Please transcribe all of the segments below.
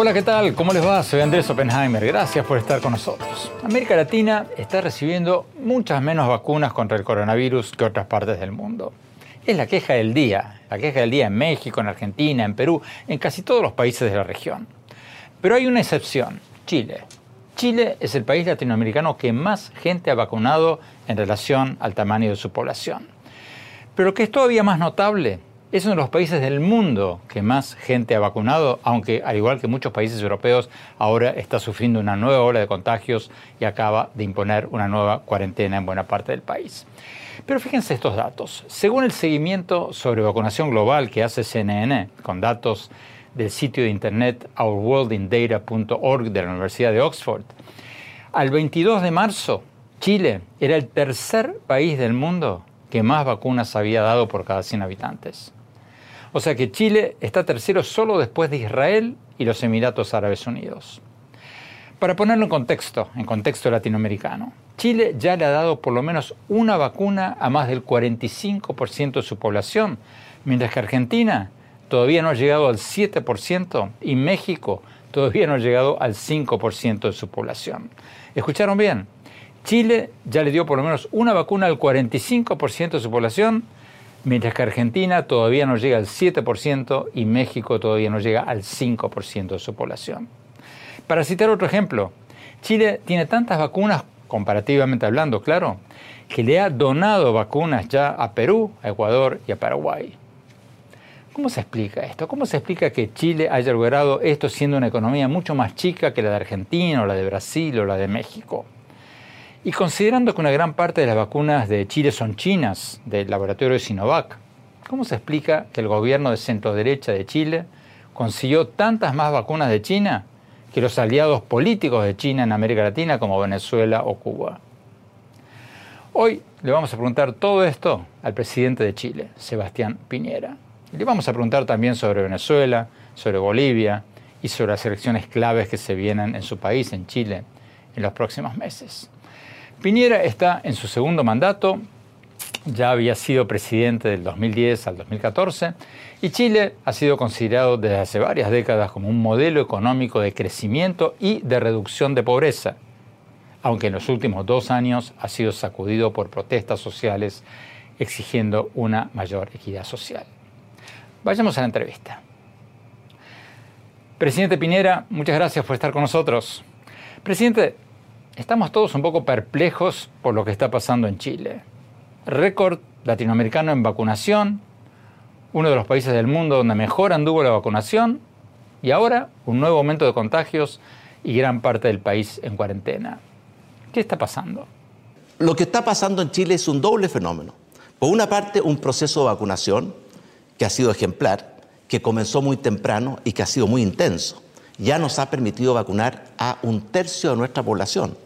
Hola, ¿qué tal? ¿Cómo les va? Soy Andrés Oppenheimer. Gracias por estar con nosotros. América Latina está recibiendo muchas menos vacunas contra el coronavirus que otras partes del mundo. Es la queja del día, la queja del día en México, en Argentina, en Perú, en casi todos los países de la región. Pero hay una excepción, Chile. Chile es el país latinoamericano que más gente ha vacunado en relación al tamaño de su población. Pero lo que es todavía más notable es uno de los países del mundo que más gente ha vacunado, aunque al igual que muchos países europeos, ahora está sufriendo una nueva ola de contagios y acaba de imponer una nueva cuarentena en buena parte del país. Pero fíjense estos datos. Según el seguimiento sobre vacunación global que hace CNN, con datos del sitio de internet ourworldindata.org de la Universidad de Oxford, al 22 de marzo, Chile era el tercer país del mundo que más vacunas había dado por cada 100 habitantes. O sea que Chile está tercero solo después de Israel y los Emiratos Árabes Unidos. Para ponerlo en contexto, en contexto latinoamericano, Chile ya le ha dado por lo menos una vacuna a más del 45% de su población, mientras que Argentina todavía no ha llegado al 7% y México todavía no ha llegado al 5% de su población. ¿Escucharon bien? Chile ya le dio por lo menos una vacuna al 45% de su población, mientras que Argentina todavía no llega al 7% y México todavía no llega al 5% de su población. Para citar otro ejemplo, Chile tiene tantas vacunas, comparativamente hablando, claro, que le ha donado vacunas ya a Perú, a Ecuador y a Paraguay. ¿Cómo se explica esto? ¿Cómo se explica que Chile haya logrado esto siendo una economía mucho más chica que la de Argentina o la de Brasil o la de México? Y considerando que una gran parte de las vacunas de Chile son chinas, del laboratorio de Sinovac, ¿cómo se explica que el gobierno de centro derecha de Chile consiguió tantas más vacunas de China que los aliados políticos de China en América Latina como Venezuela o Cuba? Hoy le vamos a preguntar todo esto al presidente de Chile, Sebastián Piñera. le vamos a preguntar también sobre Venezuela, sobre Bolivia y sobre las elecciones claves que se vienen en su país, en Chile, en los próximos meses. Piñera está en su segundo mandato, ya había sido presidente del 2010 al 2014 y Chile ha sido considerado desde hace varias décadas como un modelo económico de crecimiento y de reducción de pobreza, aunque en los últimos dos años ha sido sacudido por protestas sociales exigiendo una mayor equidad social. Vayamos a la entrevista. Presidente Piñera, muchas gracias por estar con nosotros. Presidente, estamos todos un poco perplejos por lo que está pasando en Chile. Récord latinoamericano en vacunación, uno de los países del mundo donde mejor anduvo la vacunación y ahora un nuevo aumento de contagios y gran parte del país en cuarentena. ¿Qué está pasando? Lo que está pasando en Chile es un doble fenómeno. Por una parte, un proceso de vacunación que ha sido ejemplar, que comenzó muy temprano y que ha sido muy intenso. Ya nos ha permitido vacunar a un tercio de nuestra población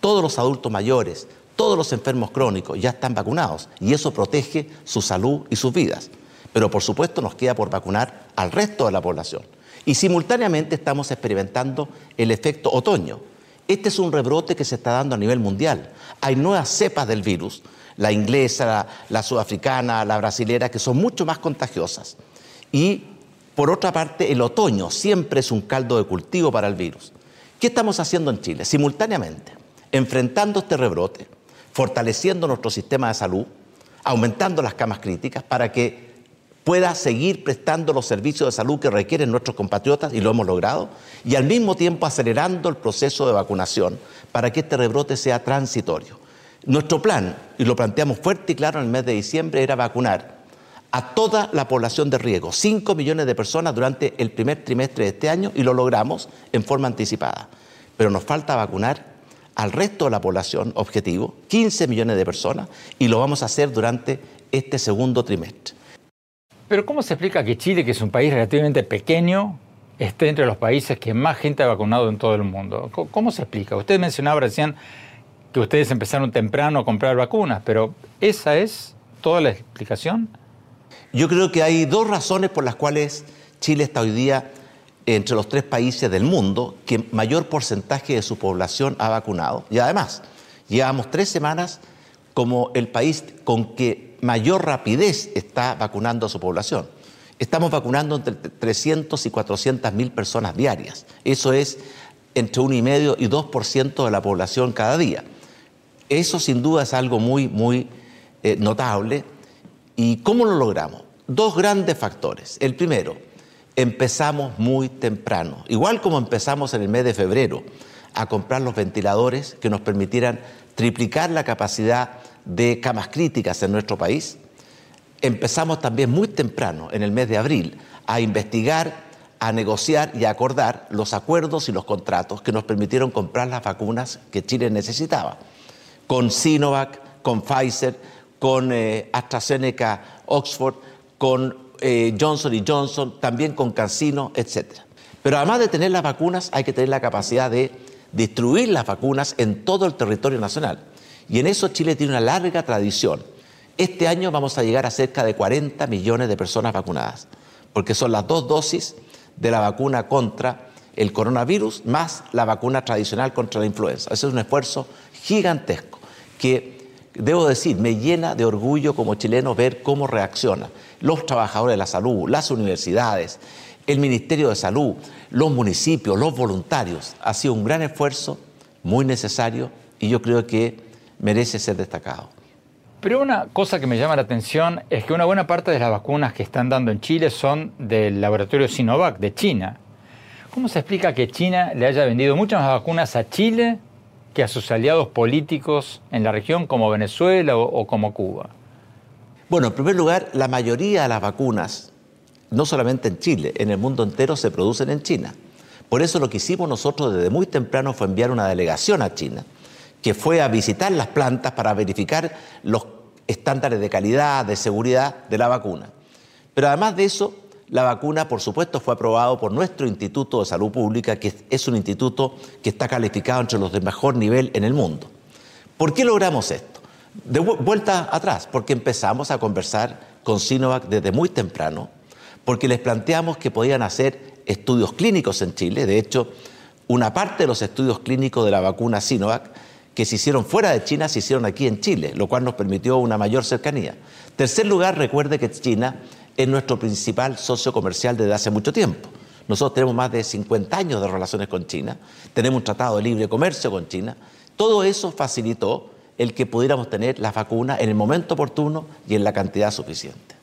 todos los adultos mayores, todos los enfermos crónicos ya están vacunados y eso protege su salud y sus vidas. Pero por supuesto nos queda por vacunar al resto de la población. Y simultáneamente estamos experimentando el efecto otoño. Este es un rebrote que se está dando a nivel mundial. Hay nuevas cepas del virus, la inglesa, la, sudafricana, la brasilera, que son mucho más contagiosas. Y por otra parte, el otoño siempre es un caldo de cultivo para el virus. ¿Qué estamos haciendo en Chile? Simultáneamente, enfrentando este rebrote, fortaleciendo nuestro sistema de salud, aumentando las camas críticas para que pueda seguir prestando los servicios de salud que requieren nuestros compatriotas, y lo hemos logrado, y al mismo tiempo acelerando el proceso de vacunación para que este rebrote sea transitorio. Nuestro plan, y lo planteamos fuerte y claro en el mes de diciembre, era vacunar a toda la población de riesgo, 5 millones de personas durante el primer trimestre de este año, y lo logramos en forma anticipada. Pero nos falta vacunar al resto de la población objetivo, 15 millones de personas, y lo vamos a hacer durante este segundo trimestre. Pero ¿cómo se explica que Chile, que es un país relativamente pequeño, esté entre los países que más gente ha vacunado en todo el mundo? ¿Cómo se explica? Usted mencionaba recién que ustedes empezaron temprano a comprar vacunas, pero ¿esa es toda la explicación? Yo creo que hay dos razones por las cuales Chile está hoy día entre los tres países del mundo que mayor porcentaje de su población ha vacunado. Y además, llevamos tres semanas como el país con que mayor rapidez está vacunando a su población. Estamos vacunando entre 300 y 400 mil personas diarias. Eso es entre 1,5 y 2% de la población cada día. Eso sin duda es algo muy, muy eh, notable. ¿Y cómo lo logramos? Dos grandes factores. El primero, empezamos muy temprano, igual como empezamos en el mes de febrero, a comprar los ventiladores que nos permitieran triplicar la capacidad de camas críticas en nuestro país. Empezamos también muy temprano, en el mes de abril, a investigar, a negociar y a acordar los acuerdos y los contratos que nos permitieron comprar las vacunas que Chile necesitaba, con Sinovac, con Pfizer, con eh, AstraZeneca, Oxford, con eh, Johnson Johnson, también con CanSino, etc. Pero además de tener las vacunas, hay que tener la capacidad de distribuir las vacunas en todo el territorio nacional. Y en eso Chile tiene una larga tradición. Este año vamos a llegar a cerca de 40 millones de personas vacunadas, porque son las dos dosis de la vacuna contra el coronavirus más la vacuna tradicional contra la influenza. Ese es un esfuerzo gigantesco que, debo decir, me llena de orgullo como chileno ver cómo reaccionan los trabajadores de la salud, las universidades, el Ministerio de Salud, los municipios, los voluntarios. Ha sido un gran esfuerzo, muy necesario, y yo creo que merece ser destacado. Pero una cosa que me llama la atención es que una buena parte de las vacunas que están dando en Chile son del laboratorio Sinovac de China. ¿Cómo se explica que China le haya vendido muchas más vacunas a Chile que a sus aliados políticos en la región como Venezuela o, como Cuba? Bueno, en primer lugar, la mayoría de las vacunas, no solamente en Chile, en el mundo entero se producen en China. Por eso lo que hicimos nosotros desde muy temprano fue enviar una delegación a China que fue a visitar las plantas para verificar los estándares de calidad, de seguridad de la vacuna. Pero además de eso, la vacuna, por supuesto, fue aprobado por nuestro Instituto de Salud Pública, que es un instituto que está calificado entre los de mejor nivel en el mundo. ¿Por qué logramos esto? De vuelta atrás, porque empezamos a conversar con Sinovac desde muy temprano, porque les planteamos que podían hacer estudios clínicos en Chile. De hecho, una parte de los estudios clínicos de la vacuna Sinovac que se hicieron fuera de China se hicieron aquí en Chile, lo cual nos permitió una mayor cercanía. Tercer lugar, recuerde que China es nuestro principal socio comercial desde hace mucho tiempo. Nosotros tenemos más de 50 años de relaciones con China, tenemos un tratado de libre comercio con China. Todo eso facilitó el que pudiéramos tener las vacunas en el momento oportuno y en la cantidad suficiente.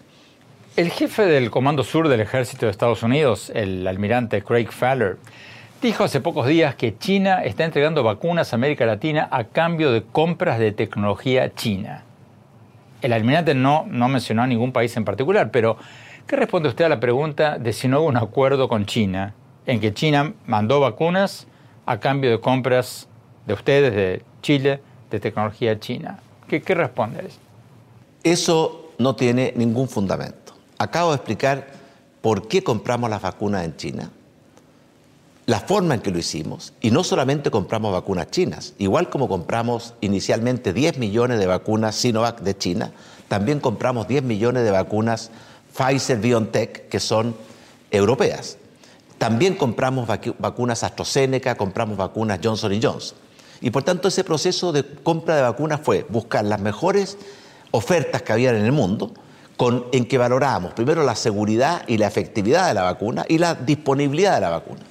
El jefe del Comando Sur del Ejército de Estados Unidos, el almirante Craig Faller, Dijo hace pocos días que China está entregando vacunas a América Latina a cambio de compras de tecnología china. El almirante no, no mencionó a ningún país en particular, pero ¿qué responde usted a la pregunta de si no hubo un acuerdo con China en que China mandó vacunas a cambio de compras de ustedes, de Chile, de tecnología china? ¿Qué, qué responde a eso? Eso no tiene ningún fundamento. Acabo de explicar por qué compramos las vacunas en China la forma en que lo hicimos, y no solamente compramos vacunas chinas, igual como compramos inicialmente 10 millones de vacunas Sinovac de China, también compramos 10 millones de vacunas Pfizer BioNTech que son europeas. También compramos vacunas AstraZeneca, compramos vacunas Johnson Johnson. Y por tanto ese proceso de compra de vacunas fue buscar las mejores ofertas que había en el mundo, en que valorábamos primero la seguridad y la efectividad de la vacuna y la disponibilidad de la vacuna.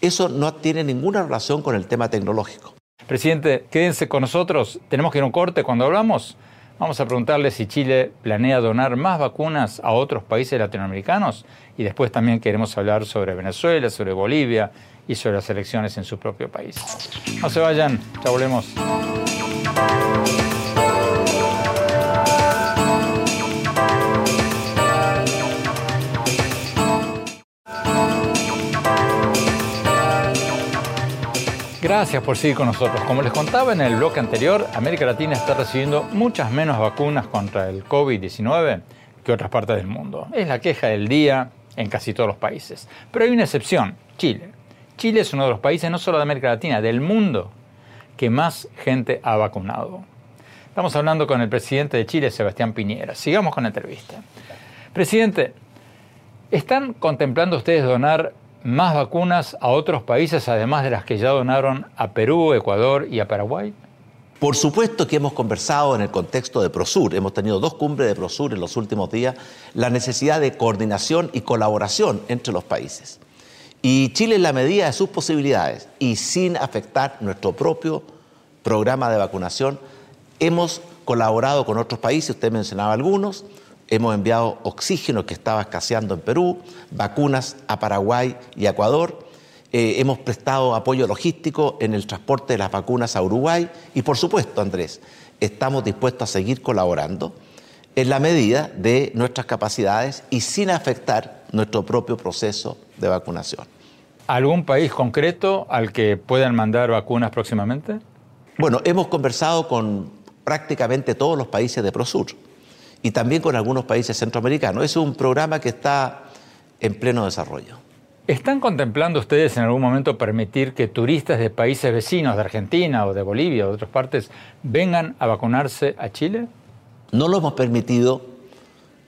Eso no tiene ninguna relación con el tema tecnológico. Presidente, quédense con nosotros. Tenemos que ir a un corte cuando hablamos. Vamos a preguntarle si Chile planea donar más vacunas a otros países latinoamericanos y después también queremos hablar sobre Venezuela, sobre Bolivia y sobre las elecciones en su propio país. No se vayan, ya volvemos. Gracias por seguir con nosotros. Como les contaba en el bloque anterior, América Latina está recibiendo muchas menos vacunas contra el COVID-19 que otras partes del mundo. Es la queja del día en casi todos los países. Pero hay una excepción, Chile. Chile es uno de los países, no solo de América Latina, del mundo, que más gente ha vacunado. Estamos hablando con el presidente de Chile, Sebastián Piñera. Sigamos con la entrevista. Presidente, ¿están contemplando ustedes donar más vacunas a otros países, además de las que ya donaron a Perú, Ecuador y a Paraguay? Por supuesto que hemos conversado en el contexto de Prosur, hemos tenido dos cumbres de Prosur en los últimos días, la necesidad de coordinación y colaboración entre los países. Y Chile en la medida de sus posibilidades. Y sin afectar nuestro propio programa de vacunación, hemos colaborado con otros países, usted mencionaba algunos, Hemos enviado oxígeno que estaba escaseando en Perú, vacunas a Paraguay y Ecuador. Eh, hemos prestado apoyo logístico en el transporte de las vacunas a Uruguay. Y por supuesto, Andrés, estamos dispuestos a seguir colaborando en la medida de nuestras capacidades y sin afectar nuestro propio proceso de vacunación. ¿Algún país concreto al que puedan mandar vacunas próximamente? Bueno, hemos conversado con prácticamente todos los países de Prosur y también con algunos países centroamericanos. Es un programa que está en pleno desarrollo. ¿Están contemplando ustedes en algún momento permitir que turistas de países vecinos, de Argentina o de Bolivia o de otras partes, vengan a vacunarse a Chile? No lo hemos permitido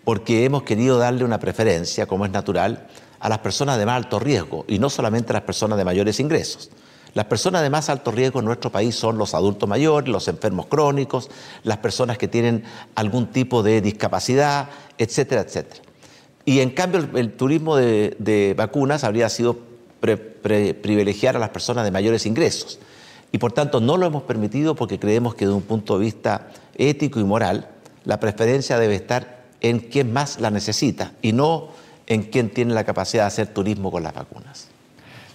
porque hemos querido darle una preferencia, como es natural, a las personas de más alto riesgo y no solamente a las personas de mayores ingresos. Las personas de más alto riesgo en nuestro país son los adultos mayores, los enfermos crónicos, las personas que tienen algún tipo de discapacidad, etcétera, etcétera. Y en cambio el, turismo de, vacunas habría sido privilegiar a las personas de mayores ingresos. Y por tanto no lo hemos permitido porque creemos que desde un punto de vista ético y moral, la preferencia debe estar en quien más la necesita y no en quien tiene la capacidad de hacer turismo con las vacunas.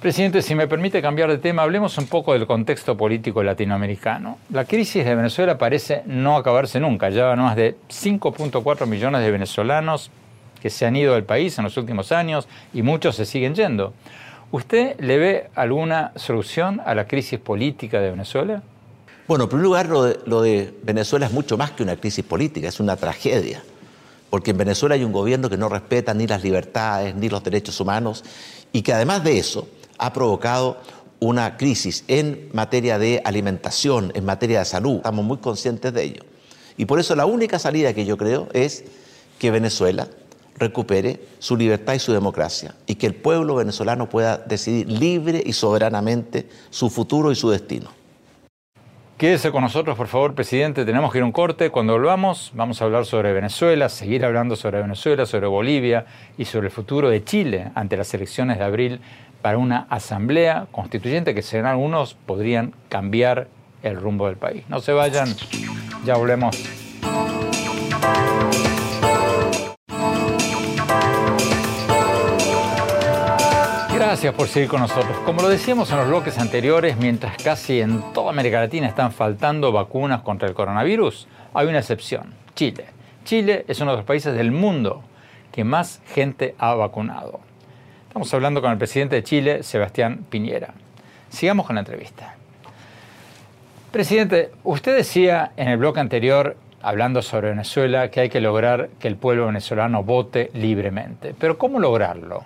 Presidente, si me permite cambiar de tema, hablemos un poco del contexto político latinoamericano. La crisis de Venezuela parece no acabarse nunca. Ya van más de 5.4 millones de venezolanos que se han ido del país en los últimos años y muchos se siguen yendo. ¿Usted le ve alguna solución a la crisis política de Venezuela? Bueno, en primer lugar, lo de, lo de Venezuela es mucho más que una crisis política, es una tragedia porque en Venezuela hay un gobierno que no respeta ni las libertades ni los derechos humanos y que además de eso ha provocado una crisis en materia de alimentación, en materia de salud. Estamos muy conscientes de ello. Y por eso la única salida que yo creo es que Venezuela recupere su libertad y su democracia y que el pueblo venezolano pueda decidir libre y soberanamente su futuro y su destino. Quédese con nosotros, por favor, presidente. Tenemos que ir a un corte. Cuando volvamos, vamos a hablar sobre Venezuela, seguir hablando sobre Venezuela, sobre Bolivia y sobre el futuro de Chile ante las elecciones de abril para una asamblea constituyente que según algunos podrían cambiar el rumbo del país. No se vayan, ya volvemos. Gracias por seguir con nosotros. Como lo decíamos en los bloques anteriores, mientras casi en toda América Latina están faltando vacunas contra el coronavirus, hay una excepción, Chile. Chile es uno de los países del mundo que más gente ha vacunado. Estamos hablando con el presidente de Chile, Sebastián Piñera. Sigamos con la entrevista. Presidente, usted decía en el bloque anterior, hablando sobre Venezuela, que hay que lograr que el pueblo venezolano vote libremente. Pero ¿cómo lograrlo?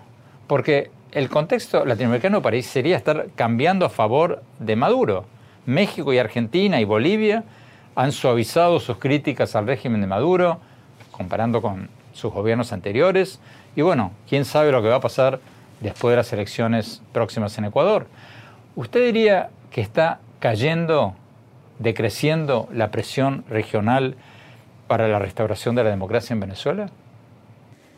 Porque el contexto latinoamericano parecería estar cambiando a favor de Maduro. México y Argentina y Bolivia han suavizado sus críticas al régimen de Maduro, comparando con sus gobiernos anteriores. Y bueno, quién sabe lo que va a pasar después de las elecciones próximas en Ecuador. ¿Usted diría que está cayendo, decreciendo la presión regional para la restauración de la democracia en Venezuela?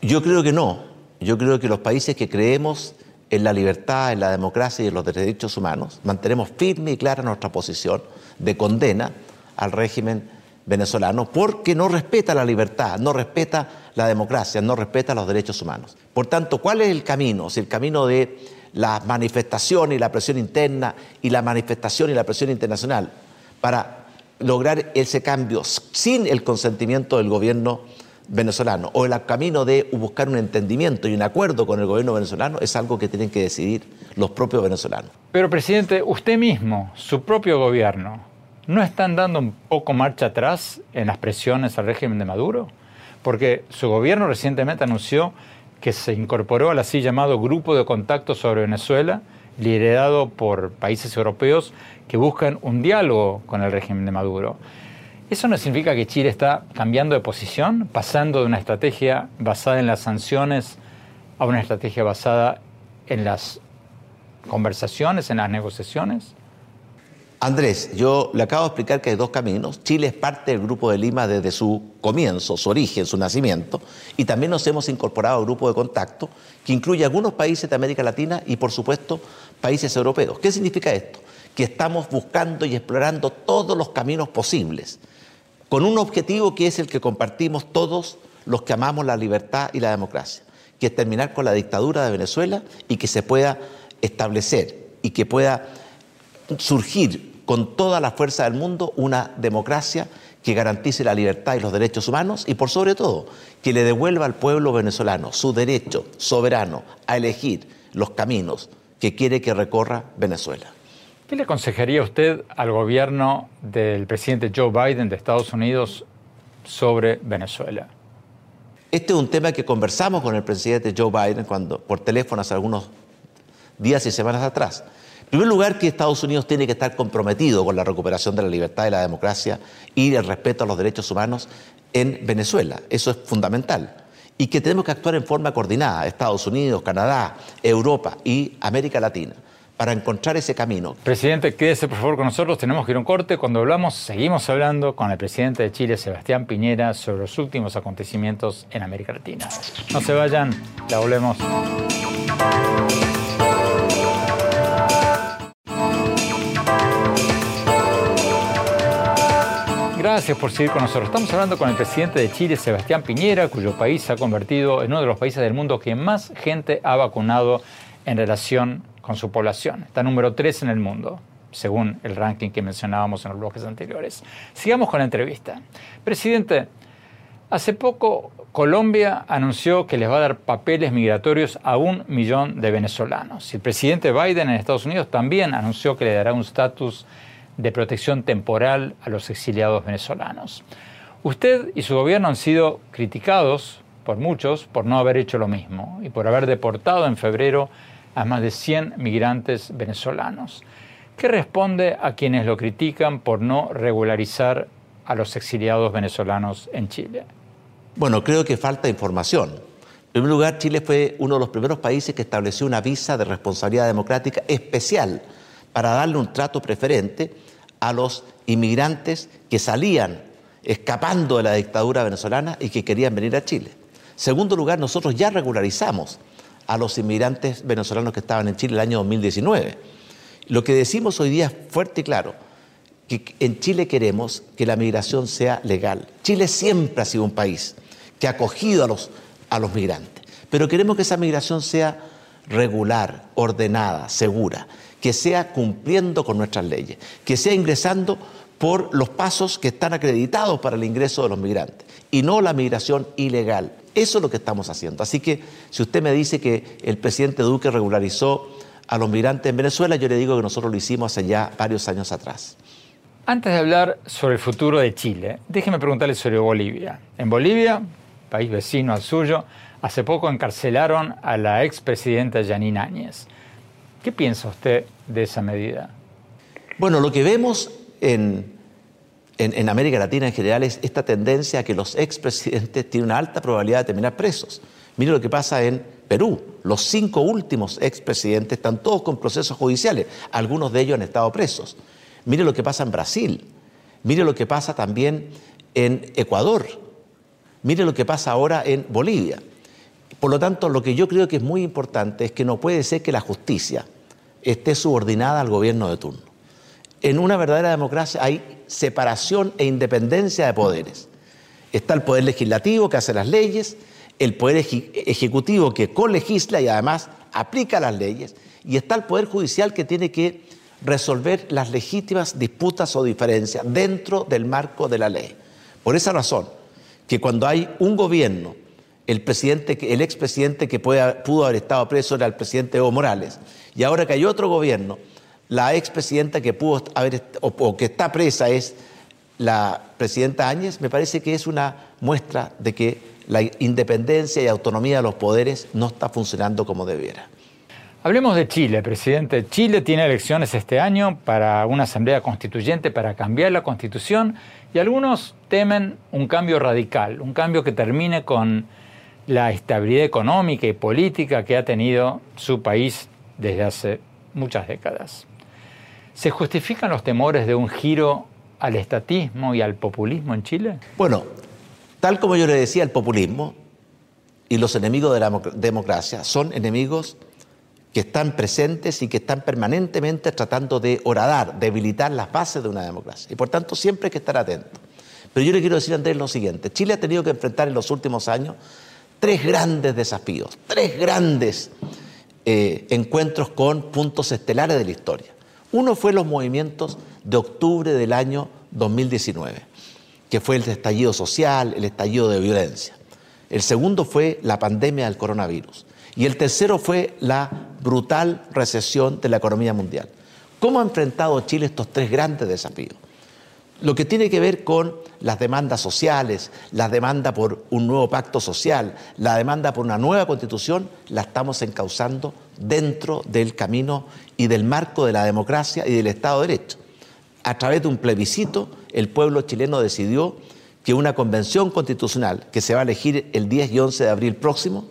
Yo creo que no. Yo creo que los países que creemos en la libertad, en la democracia y en los derechos humanos, mantenemos firme y clara nuestra posición de condena al régimen venezolano porque no respeta la libertad, no respeta la democracia, no respeta los derechos humanos. Por tanto, ¿cuál es el camino? Si el camino de la manifestación y la presión interna y la manifestación y la presión internacional para lograr ese cambio sin el consentimiento del gobierno venezolano o el camino de buscar un entendimiento y un acuerdo con el gobierno venezolano es algo que tienen que decidir los propios venezolanos. Pero presidente, usted mismo, su propio gobierno, ¿no están dando un poco marcha atrás en las presiones al régimen de Maduro? Porque su gobierno recientemente anunció que se incorporó al así llamado Grupo de Contacto sobre Venezuela, liderado por países europeos que buscan un diálogo con el régimen de Maduro. ¿Eso no significa que Chile está cambiando de posición, pasando de una estrategia basada en las sanciones a una estrategia basada en las conversaciones, en las negociaciones? Andrés, yo le acabo de explicar que hay dos caminos. Chile es parte del Grupo de Lima desde su comienzo, su origen, su nacimiento, y también nos hemos incorporado al grupo de contacto que incluye algunos países de América Latina y, por supuesto, países europeos. ¿Qué significa esto? Que estamos buscando y explorando todos los caminos posibles, con un objetivo que es el que compartimos todos los que amamos la libertad y la democracia, que es terminar con la dictadura de Venezuela y que se pueda establecer y que pueda surgir con toda la fuerza del mundo una democracia que garantice la libertad y los derechos humanos y por sobre todo que le devuelva al pueblo venezolano su derecho soberano a elegir los caminos que quiere que recorra Venezuela. ¿Qué le aconsejaría usted al gobierno del presidente Joe Biden de Estados Unidos sobre Venezuela? Este es un tema que conversamos con el presidente Joe Biden cuando, por teléfono hace algunos días y semanas atrás. En primer lugar, que Estados Unidos tiene que estar comprometido con la recuperación de la libertad y la democracia y el respeto a los derechos humanos en Venezuela. Eso es fundamental. Y que tenemos que actuar en forma coordinada, Estados Unidos, Canadá, Europa y América Latina, para encontrar ese camino. Presidente, quédese por favor con nosotros, tenemos que ir a un corte. Cuando hablamos, seguimos hablando con el presidente de Chile, Sebastián Piñera, sobre los últimos acontecimientos en América Latina. No se vayan, la volvemos. Gracias por seguir con nosotros. Estamos hablando con el presidente de Chile, Sebastián Piñera, cuyo país se ha convertido en uno de los países del mundo que más gente ha vacunado en relación con su población. Está número 3 en el mundo, según el ranking que mencionábamos en los bloques anteriores. Sigamos con la entrevista. Presidente, hace poco Colombia anunció que les va a dar papeles migratorios a un millón de venezolanos. El presidente Biden en Estados Unidos también anunció que le dará un estatus de protección temporal a los exiliados venezolanos. Usted y su gobierno han sido criticados por muchos por no haber hecho lo mismo y por haber deportado en febrero a más de 100 migrantes venezolanos. ¿Qué responde a quienes lo critican por no regularizar a los exiliados venezolanos en Chile? Bueno, creo que falta información. En primer lugar, Chile fue uno de los primeros países que estableció una visa de responsabilidad democrática especial para darle un trato preferente a los inmigrantes que salían escapando de la dictadura venezolana y que querían venir a Chile. Segundo lugar, nosotros ya regularizamos a los inmigrantes venezolanos que estaban en Chile el año 2019. Lo que decimos hoy día es fuerte y claro, que en Chile queremos que la migración sea legal. Chile siempre ha sido un país que ha acogido a los, a los migrantes, pero queremos que esa migración sea regular, ordenada, segura que sea cumpliendo con nuestras leyes, que sea ingresando por los pasos que están acreditados para el ingreso de los migrantes y no la migración ilegal. Eso es lo que estamos haciendo. Así que si usted me dice que el presidente Duque regularizó a los migrantes en Venezuela, yo le digo que nosotros lo hicimos hace ya varios años atrás. Antes de hablar sobre el futuro de Chile, déjeme preguntarle sobre Bolivia. En Bolivia, país vecino al suyo, hace poco encarcelaron a la expresidenta Janine Áñez. ¿Qué piensa usted de esa medida? Bueno, lo que vemos en, en, América Latina en general es esta tendencia a que los expresidentes tienen una alta probabilidad de terminar presos. Mire lo que pasa en Perú. Los cinco últimos expresidentes están todos con procesos judiciales. Algunos de ellos han estado presos. Mire lo que pasa en Brasil. Mire lo que pasa también en Ecuador. Mire lo que pasa ahora en Bolivia. Por lo tanto, lo que yo creo que es muy importante es que no puede ser que la justicia esté subordinada al gobierno de turno. En una verdadera democracia hay separación e independencia de poderes. Está el poder legislativo que hace las leyes, el poder ejecutivo que colegisla y además aplica las leyes, y está el poder judicial que tiene que resolver las legítimas disputas o diferencias dentro del marco de la ley. Por esa razón, que cuando hay un gobierno, el, presidente, el expresidente que pudo haber estado preso era el presidente Evo Morales, y ahora que hay otro gobierno, la expresidenta que pudo haber o que está presa es la presidenta Áñez, me parece que es una muestra de que la independencia y autonomía de los poderes no está funcionando como debiera. Hablemos de Chile, presidente. Chile tiene elecciones este año para una asamblea constituyente para cambiar la constitución y algunos temen un cambio radical, un cambio que termine con la estabilidad económica y política que ha tenido su país desde hace muchas décadas. ¿Se justifican los temores de un giro al estatismo y al populismo en Chile? Bueno, tal como yo le decía, el populismo y los enemigos de la democracia son enemigos que están presentes y que están permanentemente tratando de horadar, debilitar las bases de una democracia. Y por tanto siempre hay que estar atento. Pero yo le quiero decir Andrés lo siguiente, Chile ha tenido que enfrentar en los últimos años tres grandes desafíos, tres grandes eh, encuentros con puntos estelares de la historia. Uno fue los movimientos de octubre del año 2019, que fue el estallido social, el estallido de violencia. El segundo fue la pandemia del coronavirus. Y el tercero fue la brutal recesión de la economía mundial. ¿Cómo ha enfrentado Chile estos tres grandes desafíos? Lo que tiene que ver con las demandas sociales, la demanda por un nuevo pacto social, la demanda por una nueva constitución, la estamos encauzando dentro del camino y del marco de la democracia y del Estado de Derecho. A través de un plebiscito, el pueblo chileno decidió que una convención constitucional que se va a elegir el 10 y 11 de abril próximo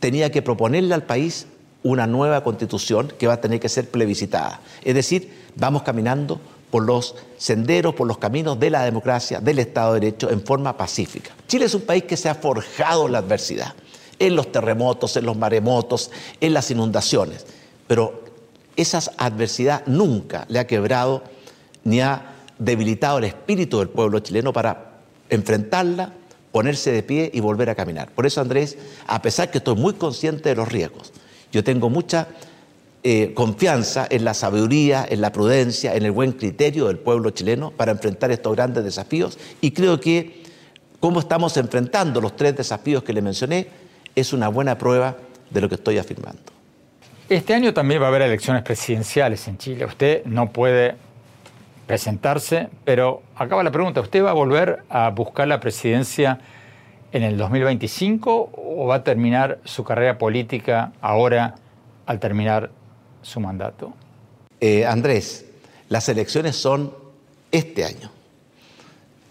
tenía que proponerle al país una nueva constitución que va a tener que ser plebiscitada. Es decir, vamos caminando por los senderos, por los caminos de la democracia, del Estado de Derecho en forma pacífica. Chile es un país que se ha forjado la adversidad, en los terremotos, en los maremotos, en las inundaciones, pero esa adversidad nunca le ha quebrado ni ha debilitado el espíritu del pueblo chileno para enfrentarla ponerse de pie y volver a caminar. Por eso, Andrés, a pesar que estoy muy consciente de los riesgos, yo tengo mucha eh, confianza en la sabiduría, en la prudencia, en el buen criterio del pueblo chileno para enfrentar estos grandes desafíos y creo que cómo estamos enfrentando los tres desafíos que le mencioné es una buena prueba de lo que estoy afirmando. Este año también va a haber elecciones presidenciales en Chile. Usted no puede presentarse, pero acaba la pregunta, ¿usted va a volver a buscar la presidencia en el 2025 o va a terminar su carrera política ahora al terminar su mandato? Eh, Andrés, las elecciones son este año.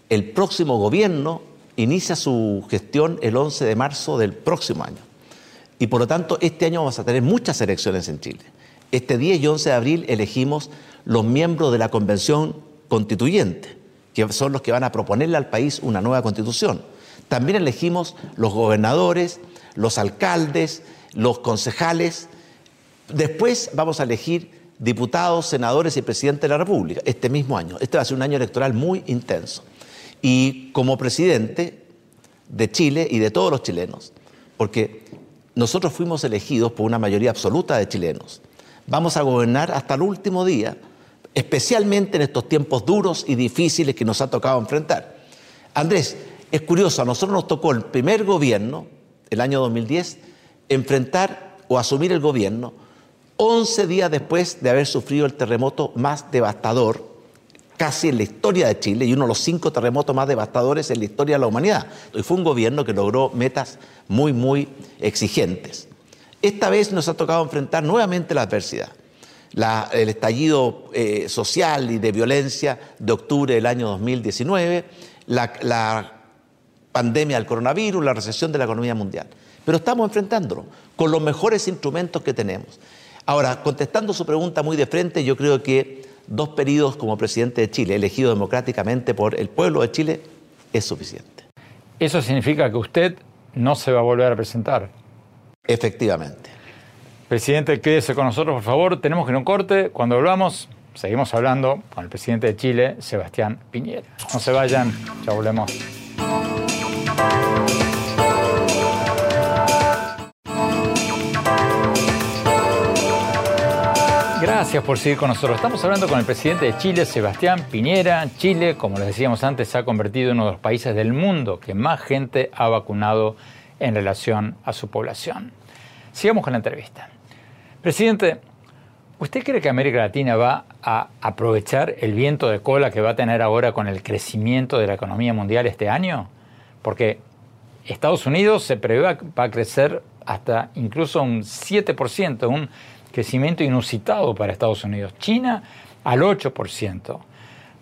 El próximo gobierno inicia su gestión el 11 de marzo del próximo año. Y por lo tanto, este año vamos a tener muchas elecciones en Chile. Este 10 y 11 de abril elegimos los miembros de la Convención Constituyente, que son los que van a proponerle al país una nueva constitución. También elegimos los gobernadores, los alcaldes, los concejales. Después vamos a elegir diputados, senadores y presidente de la República este mismo año. Este va a ser un año electoral muy intenso. Y como presidente de Chile y de todos los chilenos, porque nosotros fuimos elegidos por una mayoría absoluta de chilenos, vamos a gobernar hasta el último día, especialmente en estos tiempos duros y difíciles que nos ha tocado enfrentar. Andrés, es curioso, a nosotros nos tocó el primer gobierno, el año 2010, enfrentar o asumir el gobierno 11 días después de haber sufrido el terremoto más devastador casi en la historia de Chile y uno de los cinco terremotos más devastadores en la historia de la humanidad. Y fue un gobierno que logró metas muy, muy exigentes. Esta vez nos ha tocado enfrentar nuevamente la adversidad. el estallido eh, social y de violencia de octubre del año 2019, la, la pandemia del coronavirus, la recesión de la economía mundial. Pero estamos enfrentándolo con los mejores instrumentos que tenemos. Ahora, contestando su pregunta muy de frente, yo creo que dos periodos como presidente de Chile, elegido democráticamente por el pueblo de Chile, es suficiente. ¿Eso significa que usted no se va a volver a presentar? Efectivamente. Presidente, quédese con nosotros, por favor. Tenemos que ir a un corte. Cuando volvamos, seguimos hablando con el presidente de Chile, Sebastián Piñera. No se vayan, ya volvemos. Gracias por seguir con nosotros. Estamos hablando con el presidente de Chile, Sebastián Piñera. Chile, como les decíamos antes, se ha convertido en uno de los países del mundo que más gente ha vacunado en relación a su población. Sigamos con la entrevista. Presidente, ¿usted cree que América Latina va a aprovechar el viento de cola que va a tener ahora con el crecimiento de la economía mundial este año? Porque Estados Unidos se prevé va a crecer hasta incluso un 7%, un crecimiento inusitado para Estados Unidos. China al 8%.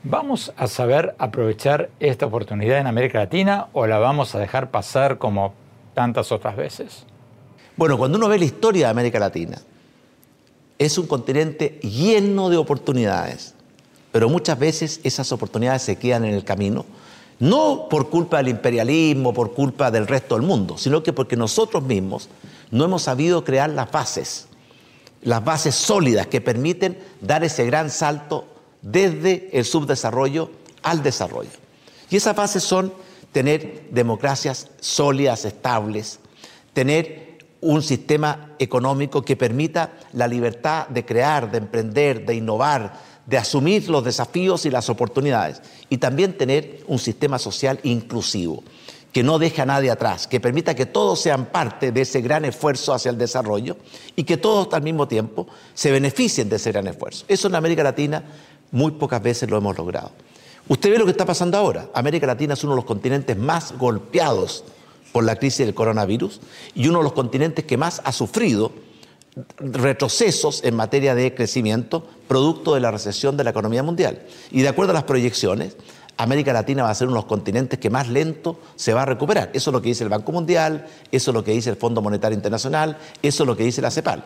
¿Vamos a saber aprovechar esta oportunidad en América Latina o la vamos a dejar pasar como tantas otras veces? Bueno, cuando uno ve la historia de América Latina, es un continente lleno de oportunidades, pero muchas veces esas oportunidades se quedan en el camino, no por culpa del imperialismo, por culpa del resto del mundo, sino que porque nosotros mismos no hemos sabido crear las bases las bases sólidas que permiten dar ese gran salto desde el subdesarrollo al desarrollo. Y esas bases son tener democracias sólidas, estables, tener un sistema económico que permita la libertad de crear, de emprender, de innovar, de asumir los desafíos y las oportunidades, y también tener un sistema social inclusivo que no deje a nadie atrás, que permita que todos sean parte de ese gran esfuerzo hacia el desarrollo y que todos al mismo tiempo se beneficien de ese gran esfuerzo. Eso en América Latina muy pocas veces lo hemos logrado. Usted ve lo que está pasando ahora. América Latina es uno de los continentes más golpeados por la crisis del coronavirus y uno de los continentes que más ha sufrido retrocesos en materia de crecimiento producto de la recesión de la economía mundial. Y de acuerdo a las proyecciones, América Latina va a ser uno de los continentes que más lento se va a recuperar. Eso es lo que dice el Banco Mundial, eso es lo que dice el Fondo Monetario Internacional, eso es lo que dice la CEPAL.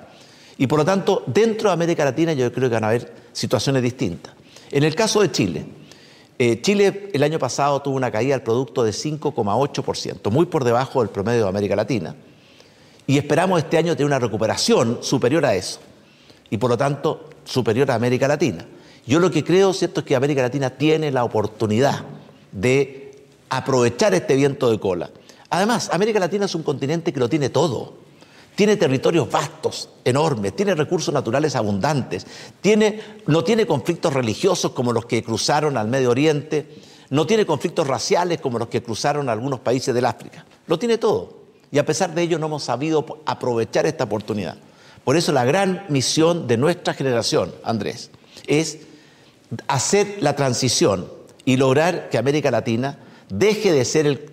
Y por lo tanto, dentro de América Latina yo creo que van a haber situaciones distintas. En el caso de Chile, eh, Chile el año pasado tuvo una caída del producto de 5,8%, muy por debajo del promedio de América Latina. Y esperamos este año tener una recuperación superior a eso. Y por lo tanto, superior a América Latina. Yo lo que creo, ¿cierto?, es que América Latina tiene la oportunidad de aprovechar este viento de cola. Además, América Latina es un continente que lo tiene todo. Tiene territorios vastos, enormes, tiene recursos naturales abundantes, tiene, no tiene conflictos religiosos como los que cruzaron al Medio Oriente, no tiene conflictos raciales como los que cruzaron algunos países del África. Lo tiene todo. Y a pesar de ello no hemos sabido aprovechar esta oportunidad. Por eso la gran misión de nuestra generación, Andrés, es hacer la transición y lograr que América Latina deje de ser el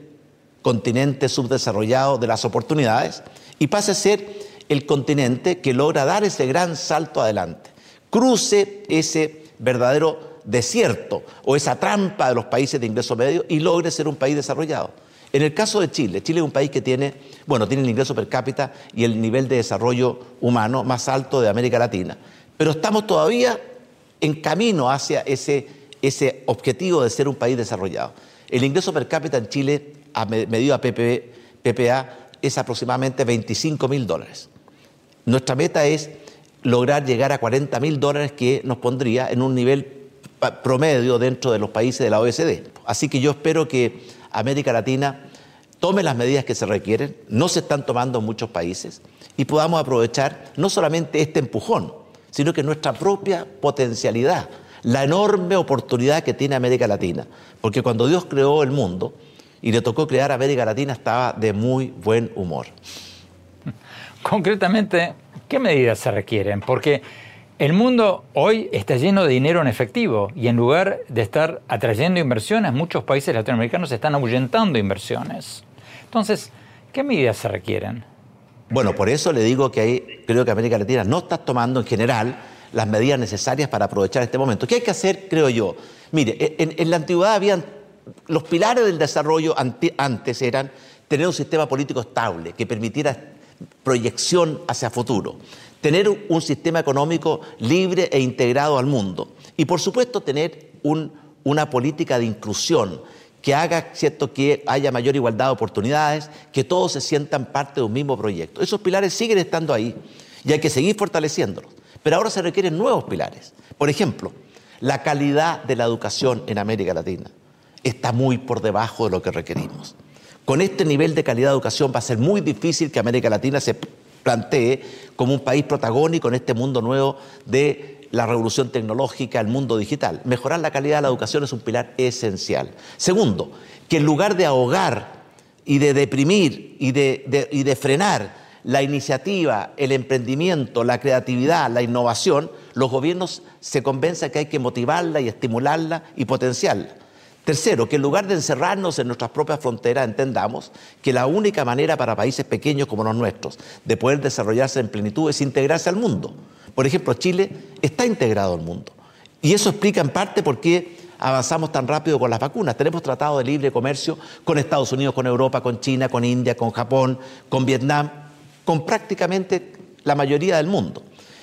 continente subdesarrollado de las oportunidades y pase a ser el continente que logra dar ese gran salto adelante, cruce ese verdadero desierto o esa trampa de los países de ingreso medio y logre ser un país desarrollado. En el caso de Chile, Chile es un país que tiene, bueno, tiene el ingreso per cápita y el nivel de desarrollo humano más alto de América Latina, pero estamos todavía en camino hacia ese, ese objetivo de ser un país desarrollado. El ingreso per cápita en Chile, a medido a PPA, es aproximadamente 25 mil dólares. Nuestra meta es lograr llegar a 40 mil dólares que nos pondría en un nivel promedio dentro de los países de la OECD. Así que yo espero que América Latina tome las medidas que se requieren, no se están tomando en muchos países, y podamos aprovechar no solamente este empujón, sino que nuestra propia potencialidad, la enorme oportunidad que tiene América Latina. Porque cuando Dios creó el mundo y le tocó crear América Latina, estaba de muy buen humor. Concretamente, ¿qué medidas se requieren? Porque el mundo hoy está lleno de dinero en efectivo y en lugar de estar atrayendo inversiones, muchos países latinoamericanos están ahuyentando inversiones. Entonces, ¿qué medidas se requieren? Bueno, por eso le digo que creo que América Latina no está tomando en general las medidas necesarias para aprovechar este momento. ¿Qué hay que hacer, creo yo? Mire, en, la antigüedad habían los pilares del desarrollo antes eran tener un sistema político estable que permitiera proyección hacia futuro, tener un sistema económico libre e integrado al mundo y por supuesto tener una política de inclusión que haga cierto que haya mayor igualdad de oportunidades, que todos se sientan parte de un mismo proyecto. Esos pilares siguen estando ahí y hay que seguir fortaleciéndolos. pero ahora se requieren nuevos pilares. Por ejemplo, la calidad de la educación en América Latina está muy por debajo de lo que requerimos. Con este nivel de calidad de educación va a ser muy difícil que América Latina se plantee como un país protagónico en este mundo nuevo de la revolución tecnológica, el mundo digital. Mejorar la calidad de la educación es un pilar esencial. Segundo, que en lugar de ahogar y de deprimir y de, y de frenar la iniciativa, el emprendimiento, la creatividad, la innovación, los gobiernos se convencen que hay que motivarla y estimularla y potenciarla. Tercero, que en lugar de encerrarnos en nuestras propias fronteras, entendamos que la única manera para países pequeños como los nuestros de poder desarrollarse en plenitud es integrarse al mundo. Por ejemplo, Chile está integrado al mundo. Y eso explica en parte por qué avanzamos tan rápido con las vacunas. Tenemos tratado de libre comercio con Estados Unidos, con Europa, con China, con India, con Japón, con Vietnam, con prácticamente la mayoría del mundo.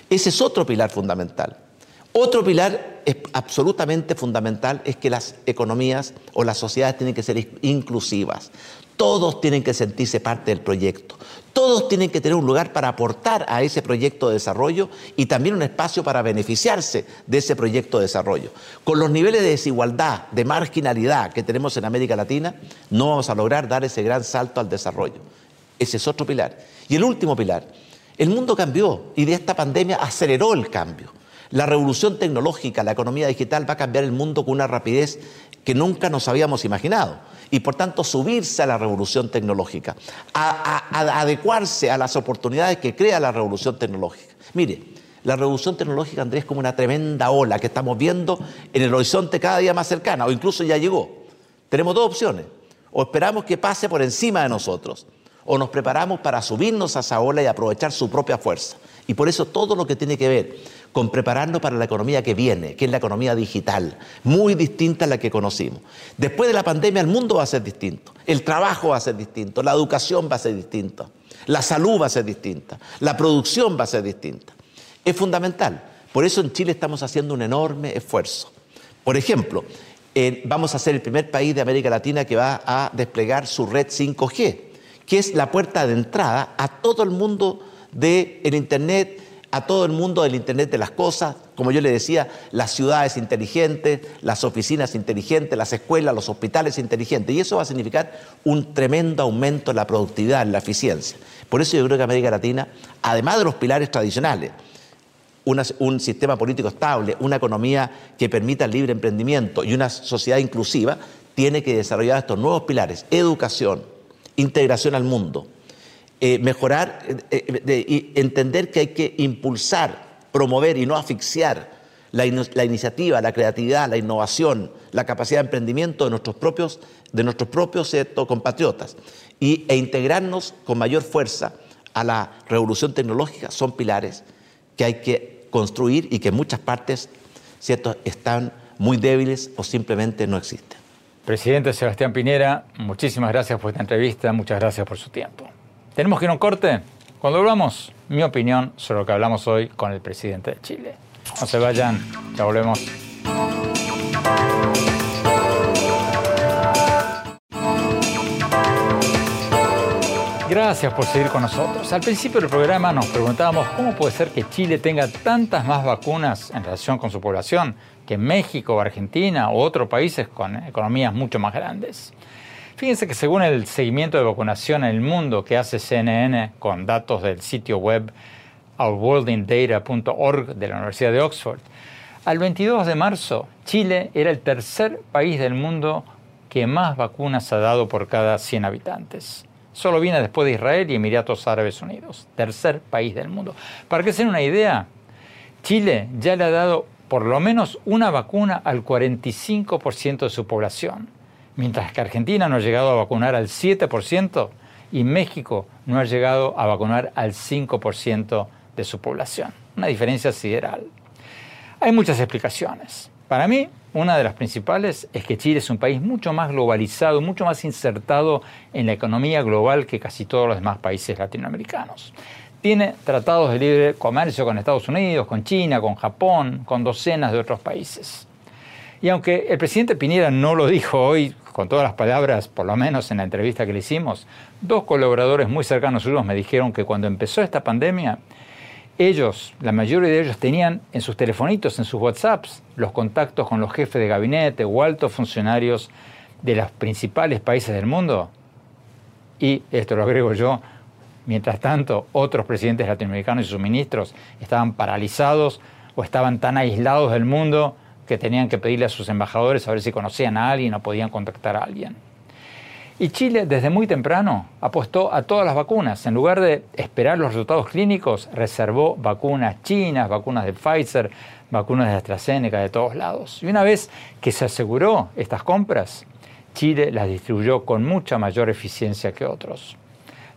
Ese es otro pilar fundamental. Otro pilar es absolutamente fundamental es que las economías o las sociedades tienen que ser inclusivas. Todos tienen que sentirse parte del proyecto. Todos tienen que tener un lugar para aportar a ese proyecto de desarrollo y también un espacio para beneficiarse de ese proyecto de desarrollo. Con los niveles de desigualdad, de marginalidad que tenemos en América Latina, no vamos a lograr dar ese gran salto al desarrollo. Ese es otro pilar. Y el último pilar, el mundo cambió y de esta pandemia aceleró el cambio. La revolución tecnológica, la economía digital va a cambiar el mundo con una rapidez que nunca nos habíamos imaginado. Y por tanto subirse a la revolución tecnológica, a, adecuarse a las oportunidades que crea la revolución tecnológica. Mire, la revolución tecnológica, Andrés, es como una tremenda ola que estamos viendo en el horizonte cada día más cercana, o incluso ya llegó. Tenemos dos opciones. O esperamos que pase por encima de nosotros, o nos preparamos para subirnos a esa ola y aprovechar su propia fuerza. Y por eso todo lo que tiene que ver con prepararnos para la economía que viene, que es la economía digital, muy distinta a la que conocimos. Después de la pandemia el mundo va a ser distinto, el trabajo va a ser distinto, la educación va a ser distinta, la salud va a ser distinta, la producción va a ser distinta. Es fundamental. Por eso en Chile estamos haciendo un enorme esfuerzo. Por ejemplo, vamos a ser el primer país de América Latina que va a desplegar su red 5G, que es la puerta de entrada a todo el mundo del Internet, a todo el mundo del Internet de las cosas, como yo le decía, las ciudades inteligentes, las oficinas inteligentes, las escuelas, los hospitales inteligentes. Y eso va a significar un tremendo aumento en la productividad, en la eficiencia. Por eso yo creo que América Latina, además de los pilares tradicionales, un sistema político estable, una economía que permita el libre emprendimiento y una sociedad inclusiva, tiene que desarrollar estos nuevos pilares, educación, integración al mundo, eh, mejorar, eh, y entender que hay que impulsar, promover y no asfixiar la, iniciativa, la creatividad, la innovación, la capacidad de emprendimiento de nuestros propios, de nuestros propios compatriotas y, e integrarnos con mayor fuerza a la revolución tecnológica son pilares que hay que construir y que en muchas partes ¿cierto? están muy débiles o simplemente no existen. Presidente Sebastián Pinera, muchísimas gracias por esta entrevista, muchas gracias por su tiempo. Tenemos que ir a un corte. Cuando volvamos, mi opinión sobre lo que hablamos hoy con el presidente de Chile. No se vayan, ya volvemos. Gracias por seguir con nosotros. Al principio del programa nos preguntábamos cómo puede ser que Chile tenga tantas más vacunas en relación con su población que México, Argentina u otros países con economías mucho más grandes. Fíjense que según el seguimiento de vacunación en el mundo que hace CNN con datos del sitio web ourworldindata.org de la Universidad de Oxford, al 22 de marzo Chile era el tercer país del mundo que más vacunas ha dado por cada 100 habitantes. Solo viene después de Israel y Emiratos Árabes Unidos, tercer país del mundo. Para que se den una idea, Chile ya le ha dado por lo menos una vacuna al 45% de su población mientras que Argentina no ha llegado a vacunar al 7% y México no ha llegado a vacunar al 5% de su población. Una diferencia sideral. Hay muchas explicaciones. Para mí, una de las principales es que Chile es un país mucho más globalizado, mucho más insertado en la economía global que casi todos los demás países latinoamericanos. Tiene tratados de libre comercio con Estados Unidos, con China, con Japón, con docenas de otros países. Y aunque el presidente Piñera no lo dijo hoy con todas las palabras, por lo menos en la entrevista que le hicimos, dos colaboradores muy cercanos suyos me dijeron que cuando empezó esta pandemia, Ellos, la mayoría de ellos tenían en sus telefonitos, en sus WhatsApps, los contactos con los jefes de gabinete o altos funcionarios de los principales países del mundo. Y, esto lo agrego yo, mientras tanto, otros presidentes latinoamericanos y sus ministros estaban paralizados o estaban tan aislados del mundo que tenían que pedirle a sus embajadores a ver si conocían a alguien o podían contactar a alguien. Y Chile desde muy temprano apostó a todas las vacunas. En lugar de esperar los resultados clínicos, reservó vacunas chinas, vacunas de Pfizer, vacunas de AstraZeneca de todos lados. Y una vez que se aseguró estas compras, Chile las distribuyó con mucha mayor eficiencia que otros.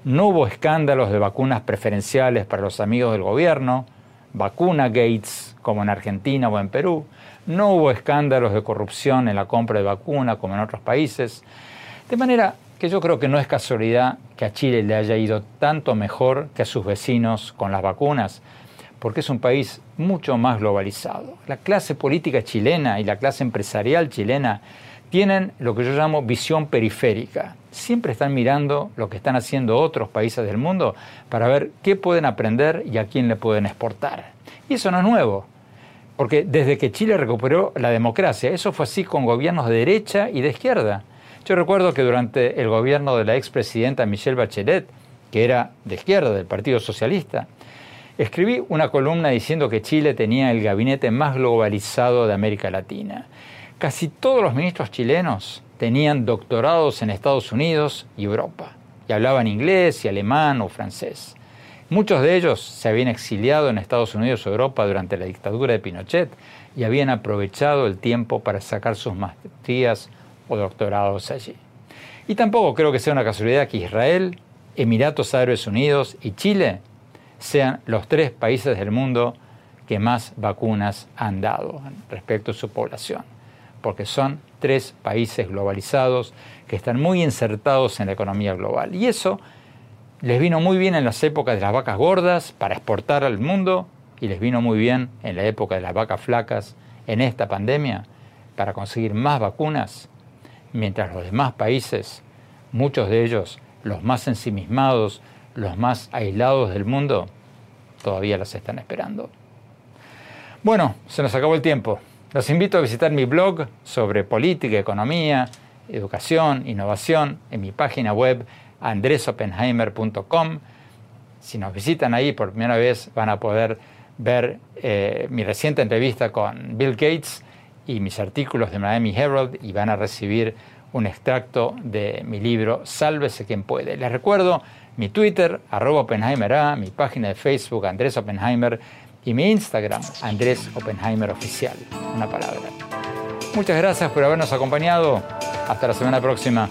No hubo escándalos de vacunas preferenciales para los amigos del gobierno, vacuna Gates como en Argentina o en Perú, no hubo escándalos de corrupción en la compra de vacuna como en otros países, de manera que yo creo que no es casualidad que a Chile le haya ido tanto mejor que a sus vecinos con las vacunas, porque es un país mucho más globalizado. La clase política chilena y la clase empresarial chilena tienen lo que yo llamo visión periférica. Siempre están mirando lo que están haciendo otros países del mundo para ver qué pueden aprender y a quién le pueden exportar. Y eso no es nuevo, porque desde que Chile recuperó la democracia, eso fue así con gobiernos de derecha y de izquierda. Yo recuerdo que durante el gobierno de la expresidenta Michelle Bachelet, que era de izquierda, del Partido Socialista, escribí una columna diciendo que Chile tenía el gabinete más globalizado de América Latina. Casi todos los ministros chilenos tenían doctorados en Estados Unidos y Europa, y hablaban inglés y alemán o francés. Muchos de ellos se habían exiliado en Estados Unidos o Europa durante la dictadura de Pinochet y habían aprovechado el tiempo para sacar sus maestrías o doctorados allí. Y tampoco creo que sea una casualidad que Israel, Emiratos Árabes Unidos y Chile sean los tres países del mundo que más vacunas han dado respecto a su población, porque son tres países globalizados que están muy insertados en la economía global. Y eso les vino muy bien en las épocas de las vacas gordas para exportar al mundo y les vino muy bien en la época de las vacas flacas en esta pandemia para conseguir más vacunas mientras los demás países, muchos de ellos los más ensimismados, los más aislados del mundo, todavía las están esperando. Bueno, se nos acabó el tiempo. Los invito a visitar mi blog sobre política, economía, educación, innovación en mi página web andresopenheimer.com. Si nos visitan ahí por primera vez van a poder ver eh, mi reciente entrevista con Bill Gates y mis artículos de Miami Herald y van a recibir un extracto de mi libro Sálvese quien puede. Les recuerdo mi Twitter, arroba Oppenheimer A, mi página de Facebook, Andrés Oppenheimer, y mi Instagram, Andrés Oppenheimer Oficial. Una palabra. Muchas gracias por habernos acompañado. Hasta la semana próxima.